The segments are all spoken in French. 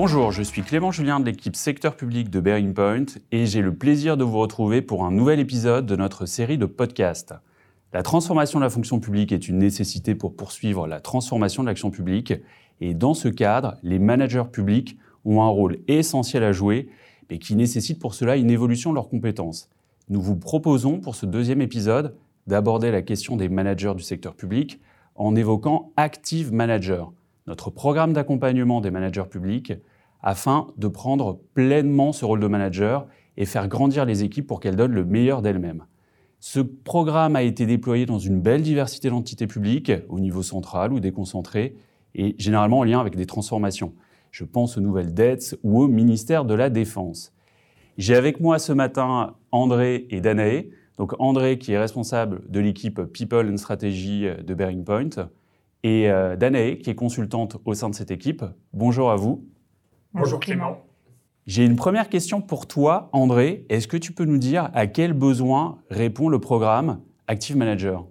Bonjour, je suis Clément Julien de l'équipe secteur public de Bearing Point et j'ai le plaisir de vous retrouver pour un nouvel épisode de notre série de podcasts. La transformation de la fonction publique est une nécessité pour poursuivre la transformation de l'action publique et dans ce cadre, les managers publics ont un rôle essentiel à jouer mais qui nécessite pour cela une évolution de leurs compétences. Nous vous proposons pour ce deuxième épisode d'aborder la question des managers du secteur public en évoquant Active Manager, notre programme d'accompagnement des managers publics, afin de prendre pleinement ce rôle de manager et faire grandir les équipes pour qu'elles donnent le meilleur d'elles-mêmes. Ce programme a été déployé dans une belle diversité d'entités publiques, au niveau central ou déconcentré, et généralement en lien avec des transformations. Je pense aux nouvelles dettes ou au ministère de la Défense. J'ai avec moi ce matin André et Danae. Donc André qui est responsable de l'équipe People and Strategy de Bearing Point et euh, Danae qui est consultante au sein de cette équipe. Bonjour à vous. Bonjour Clément. J'ai une première question pour toi, André. Est-ce que tu peux nous dire à quel besoin répond le programme Active Manager?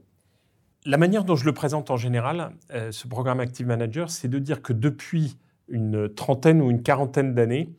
La manière dont je le présente en général, euh, ce programme Active Manager, c'est de dire que depuis une trentaine ou une quarantaine d'années,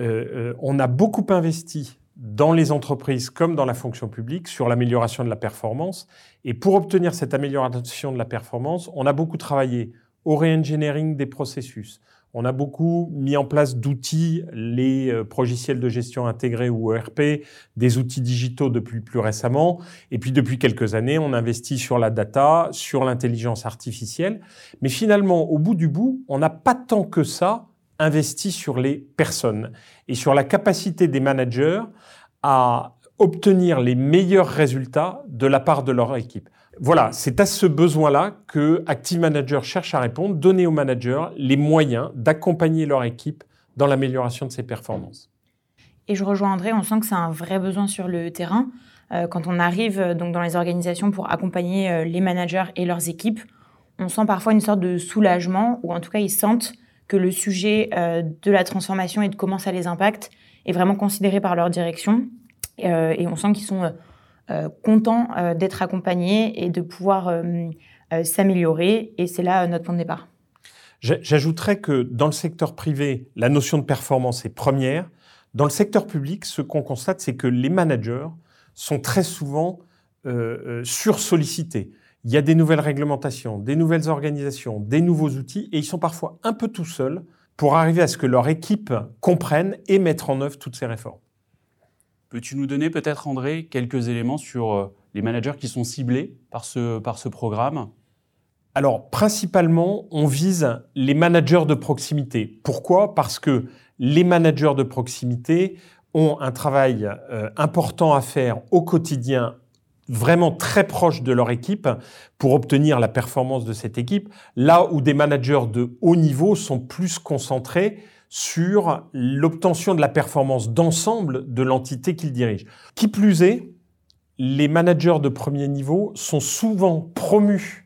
euh, on a beaucoup investi dans les entreprises comme dans la fonction publique sur l'amélioration de la performance. Et pour obtenir cette amélioration de la performance, on a beaucoup travaillé au re-engineering des processus. On a beaucoup mis en place d'outils, les euh, logiciels de gestion intégrés ou ERP, des outils digitaux depuis plus récemment. Et puis depuis quelques années, on investit sur la data, sur l'intelligence artificielle. Mais finalement, au bout du bout, on n'a pas tant que ça investi sur les personnes et sur la capacité des managers à obtenir les meilleurs résultats de la part de leur équipe. Voilà, c'est à ce besoin-là que Active Manager cherche à répondre, donner aux managers les moyens d'accompagner leur équipe dans l'amélioration de ses performances. Et je rejoins André, on sent que c'est un vrai besoin sur le terrain. Euh, quand on arrive euh, donc dans les organisations pour accompagner euh, les managers et leurs équipes, on sent parfois une sorte de soulagement, ou en tout cas ils sentent que le sujet de la transformation et de comment ça les impacte est vraiment considéré par leur direction. et on sent qu'ils sont euh, content euh, d'être accompagné et de pouvoir euh, s'améliorer. Et c'est là notre point de départ. J'ajouterais que dans le secteur privé, la notion de performance est première. Dans le secteur public, ce qu'on constate, c'est que les managers sont très souvent euh, sursollicités. Il y a des nouvelles réglementations, des nouvelles organisations, des nouveaux outils, et ils sont parfois un peu tout seuls pour arriver à ce que leur équipe comprenne et mettre en œuvre toutes ces réformes. Peux-tu nous donner peut-être, André, quelques éléments sur euh, les managers qui sont ciblés par ce, par ce programme? Alors, principalement, on vise les managers de proximité. Pourquoi? Parce que les managers de proximité ont un travail euh, important à faire au quotidien vraiment très proche de leur équipe pour obtenir la performance de cette équipe, là où des managers de haut niveau sont plus concentrés sur l'obtention de la performance d'ensemble de l'entité qu'ils dirigent. Qui plus est, les managers de premier niveau sont souvent promus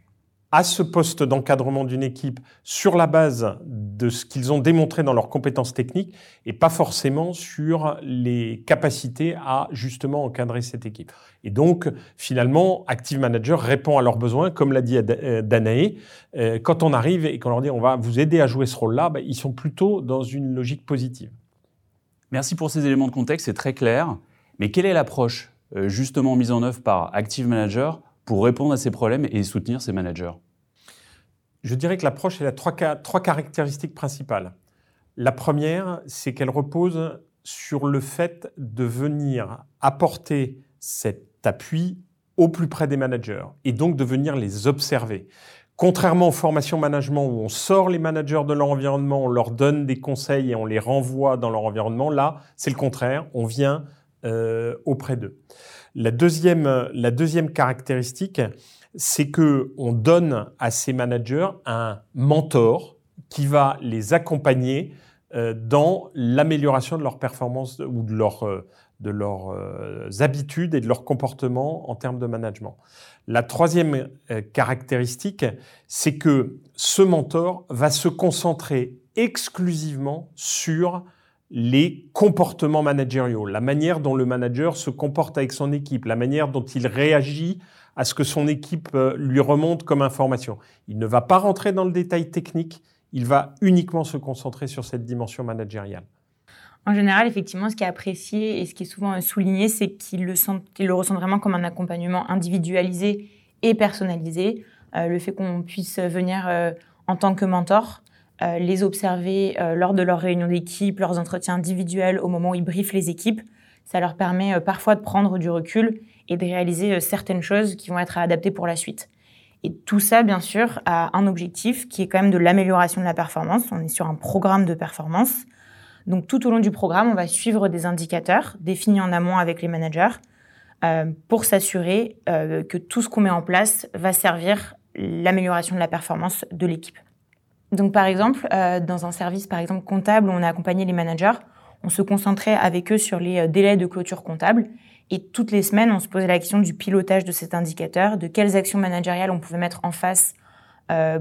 à ce poste d'encadrement d'une équipe sur la base de ce qu'ils ont démontré dans leurs compétences techniques et pas forcément sur les capacités à justement encadrer cette équipe. Et donc, finalement, Active Manager répond à leurs besoins, comme l'a dit euh, Danae. Euh, quand on arrive et qu'on leur dit on va vous aider à jouer ce rôle-là, ben, ils sont plutôt dans une logique positive. Merci pour ces éléments de contexte, c'est très clair. Mais quelle est l'approche euh, justement mise en œuvre par Active Manager pour répondre à ces problèmes et soutenir ces managers Je dirais que l'approche, elle a trois, caractéristiques principales. La première, c'est qu'elle repose sur le fait de venir apporter cet appui au plus près des managers et donc de venir les observer. Contrairement aux formations management où on sort les managers de leur environnement, on leur donne des conseils et on les renvoie dans leur environnement, là, c'est le contraire, on vient euh, auprès d'eux. La deuxième, caractéristique, c'est que on donne à ces managers un mentor qui va les accompagner euh, dans l'amélioration de leur performance ou de euh, leurs euh, habitudes et de leur comportement en termes de management. La troisième caractéristique, c'est que ce mentor va se concentrer exclusivement sur les comportements managériaux, la manière dont le manager se comporte avec son équipe, la manière dont il réagit à ce que son équipe euh, lui remonte comme information. Il ne va pas rentrer dans le détail technique, il va uniquement se concentrer sur cette dimension managériale. En général, effectivement, ce qui est apprécié et ce qui est souvent souligné, c'est qu'il le, qu le ressent vraiment comme un accompagnement individualisé et personnalisé. Euh, le fait qu'on puisse venir euh, en tant que mentor, euh, les observer lors de leurs réunions d'équipe, leurs entretiens individuels, au moment où ils briefent les équipes, ça leur permet parfois de prendre du recul et de réaliser certaines choses qui vont être adaptées pour la suite. Et tout ça, bien sûr, a un objectif qui est quand même de l'amélioration de la performance. On est sur un programme de performance. Donc tout au long du programme, on va suivre des indicateurs définis en amont avec les managers euh, pour s'assurer euh, que tout ce qu'on met en place va servir l'amélioration de la performance de l'équipe. Donc par exemple, euh, dans un service par exemple comptable on a accompagné les managers, on se concentrait avec eux sur les délais de clôture comptable et toutes les semaines, on se posait la question du pilotage de cet indicateur, de quelles actions managériales on pouvait mettre en face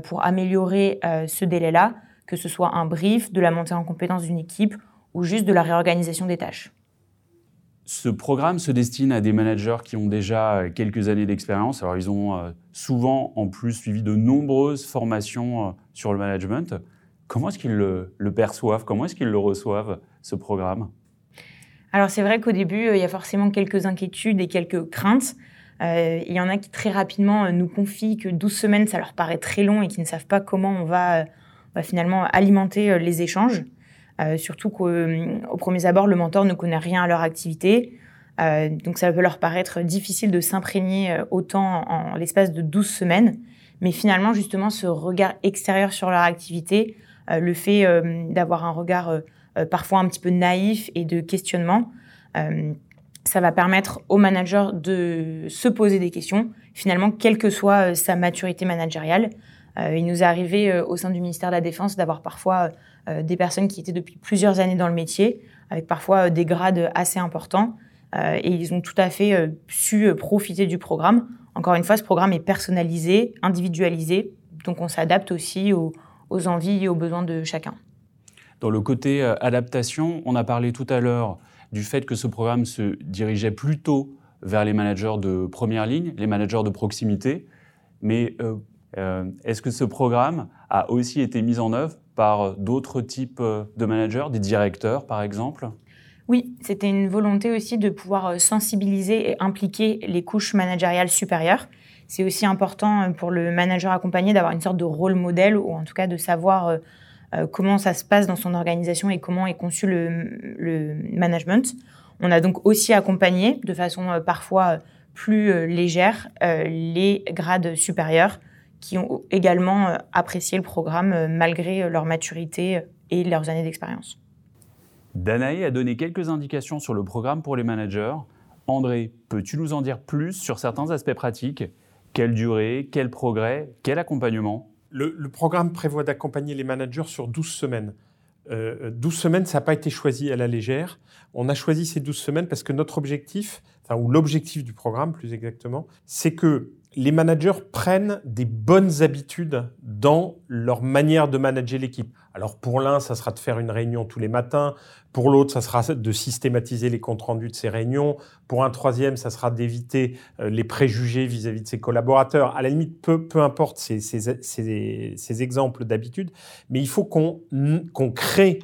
pour améliorer ce délai-là, que ce soit un brief, de la montée en compétence d'une équipe ou juste de la réorganisation des tâches. Ce programme se destine à des managers qui ont déjà quelques années d'expérience. Alors, ils ont euh, souvent, en plus, suivi de nombreuses formations euh, sur le management. Comment est-ce qu'ils le, perçoivent? Comment est-ce qu'ils le reçoivent, ce programme? Alors, c'est vrai qu'au début, euh, il y a forcément quelques inquiétudes et quelques craintes. il y en a qui très rapidement nous confient que 12 semaines, ça leur paraît très long et qui ne savent pas comment on va va finalement alimenter euh, les échanges. Euh, surtout qu'au euh, premier abord, le mentor ne connaît rien à leur activité. donc ça peut leur paraître difficile de s'imprégner autant en, l'espace de 12 semaines. Mais finalement, justement, ce regard extérieur sur leur activité, le fait d'avoir un regard parfois un petit peu naïf et de questionnement, ça va permettre au manager de se poser des questions, finalement, quelle que soit sa maturité managériale. Euh, il nous est arrivé euh, au sein du ministère de la Défense d'avoir parfois euh, des personnes qui étaient depuis plusieurs années dans le métier, avec parfois des grades assez importants. et ils ont tout à fait su profiter du programme. Encore une fois, ce programme est personnalisé, individualisé, donc on s'adapte aussi aux, envies et aux besoins de chacun. Dans le côté adaptation, on a parlé tout à l'heure du fait que ce programme se dirigeait plutôt vers les managers de première ligne, les managers de proximité. Mais euh, est-ce que ce programme a aussi été mis en œuvre par d'autres types euh, de managers, des directeurs par exemple? Oui, c'était une volonté aussi de pouvoir euh, sensibiliser et impliquer les couches managériales supérieures. C'est aussi important pour le manager accompagné d'avoir une sorte de rôle modèle ou en tout cas de savoir comment ça se passe dans son organisation et comment est conçu le, management. On a donc aussi accompagné de façon parfois plus légère les grades supérieurs qui ont également euh, apprécié le programme euh, malgré euh, leur maturité et leurs années d'expérience. Danae a donné quelques indications sur le programme pour les managers. André, peux-tu nous en dire plus sur certains aspects pratiques? Quelle durée Quel progrès Quel accompagnement? Le, programme prévoit d'accompagner les managers sur 12 semaines. 12 semaines, ça n'a pas été choisi à la légère. On a choisi ces 12 semaines parce que notre objectif, enfin, ou l'objectif du programme plus exactement, c'est que les managers prennent des bonnes habitudes dans leur manière de manager l'équipe. Alors pour l'un, ça sera de faire une réunion tous les matins. Pour l'autre, ça sera de systématiser les comptes rendus de ces réunions. Pour un troisième, ça sera d'éviter euh, les préjugés vis-à-vis de ses collaborateurs. À la limite, peu, peu importe ces, ces, exemples d'habitudes, mais il faut qu'on qu'on crée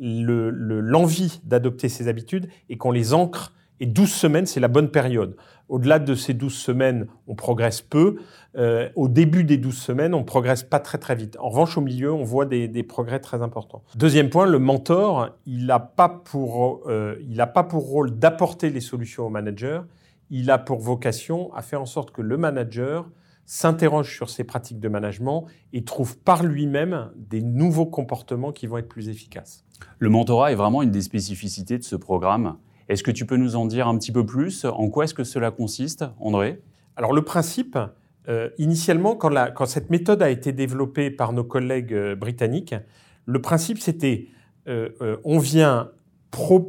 l'envie d'adopter ces habitudes et qu'on les ancre. Et 12 semaines, c'est la bonne période. Au-delà de ces 12 semaines, on progresse peu. Euh, au début des 12 semaines, on progresse pas très très vite. En revanche, au milieu, on voit des, progrès très importants. Deuxième point, le mentor, il n'a pas, pour, euh, pas pour rôle d'apporter les solutions au manager. Il a pour vocation à faire en sorte que le manager s'interroge sur ses pratiques de management et trouve par lui-même des nouveaux comportements qui vont être plus efficaces. Le mentorat est vraiment une des spécificités de ce programme. Est-ce que tu peux nous en dire un petit peu plus? En quoi est-ce que cela consiste, André? Alors le principe, euh, initialement, quand, cette méthode a été développée par nos collègues euh, britanniques, le principe c'était euh, on, vient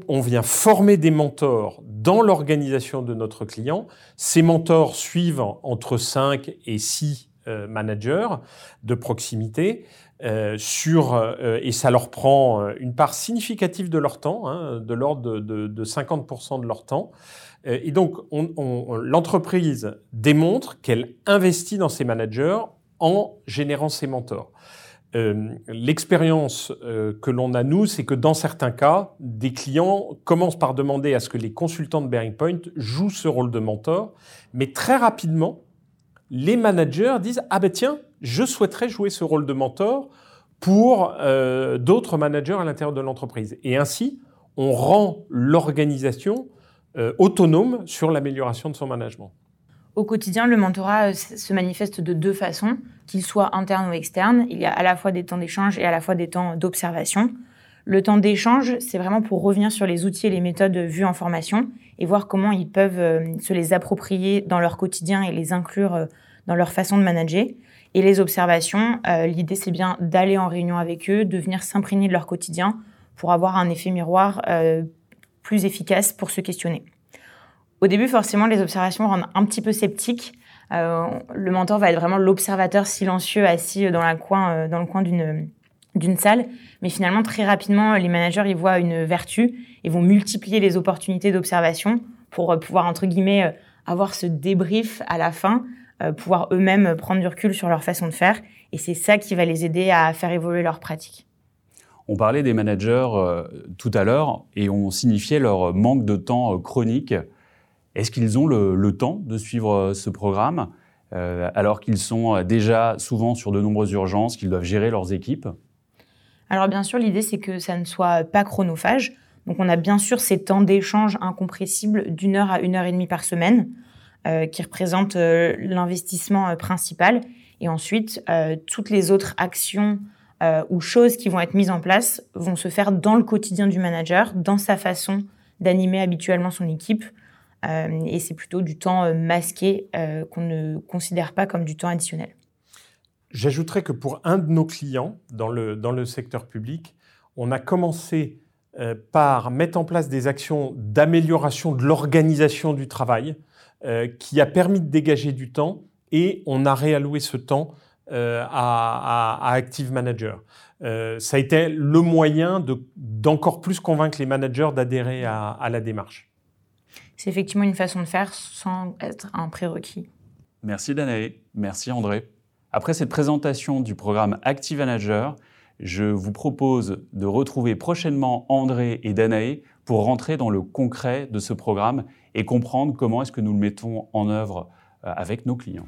on vient former des mentors dans l'organisation de notre client. Ces mentors suivent entre 5 et 6 managers de proximité. Euh, sur, euh, et ça leur prend euh, une part significative de leur temps, hein, de l'ordre de, de, 50% de leur temps. Et donc, on, l'entreprise démontre qu'elle investit dans ses managers en générant ses mentors. L'expérience que l'on a, nous, c'est que dans certains cas, des clients commencent par demander à ce que les consultants de Bearing Point jouent ce rôle de mentor, mais très rapidement, les managers disent Ah ben tiens, je souhaiterais jouer ce rôle de mentor pour euh, d'autres managers à l'intérieur de l'entreprise. Et ainsi, on rend l'organisation autonome sur l'amélioration de son management. Au quotidien, le mentorat euh, se manifeste de deux façons, qu'il soit interne ou externe. Il y a à la fois des temps d'échange et à la fois des temps d'observation. Le temps d'échange, c'est vraiment pour revenir sur les outils et les méthodes vues en formation et voir comment ils peuvent euh, se les approprier dans leur quotidien et les inclure euh, dans leur façon de manager. Et les observations, l'idée c'est bien d'aller en réunion avec eux, de venir s'imprégner de leur quotidien pour avoir un effet miroir plus efficace pour se questionner. Au début, forcément, les observations rendent un petit peu sceptiques. Euh, le mentor va être vraiment l'observateur silencieux assis dans, la coin, euh, dans le coin d'une d'une salle, mais finalement très rapidement les managers y voient une vertu et vont multiplier les opportunités d'observation pour euh, pouvoir entre guillemets avoir ce débrief à la fin, pouvoir eux-mêmes prendre du recul sur leur façon de faire. Et c'est ça qui va les aider à faire évoluer leur pratique. On parlait des managers tout à l'heure et on signifiait leur manque de temps chronique. Est-ce qu'ils ont le, temps de suivre euh, ce programme euh, alors qu'ils sont euh, déjà souvent sur de nombreuses urgences, qu'ils doivent gérer leurs équipes? Alors bien sûr, l'idée c'est que ça ne soit pas chronophage. Donc on a bien sûr ces temps d'échange incompressibles d'une heure à une heure et demie par semaine, qui représentent l'investissement principal. Et ensuite, toutes les autres actions ou choses qui vont être mises en place vont se faire dans le quotidien du manager, dans sa façon d'animer habituellement son équipe, euh, et c'est plutôt du temps euh, masqué euh, qu'on ne considère pas comme du temps additionnel. J'ajouterais que pour un de nos clients dans le, dans le secteur public, on a commencé par mettre en place des actions d'amélioration de l'organisation du travail qui a permis de dégager du temps et on a réalloué ce temps à, à, Active Manager. ça a été le moyen d'encore plus convaincre les managers d'adhérer à, à la démarche c'est effectivement une façon de faire sans être un prérequis. Merci Danae, merci André. Après cette présentation du programme Active Manager, je vous propose de retrouver prochainement André et Danae pour rentrer dans le concret de ce programme et comprendre comment est-ce que nous le mettons en œuvre euh, avec nos clients.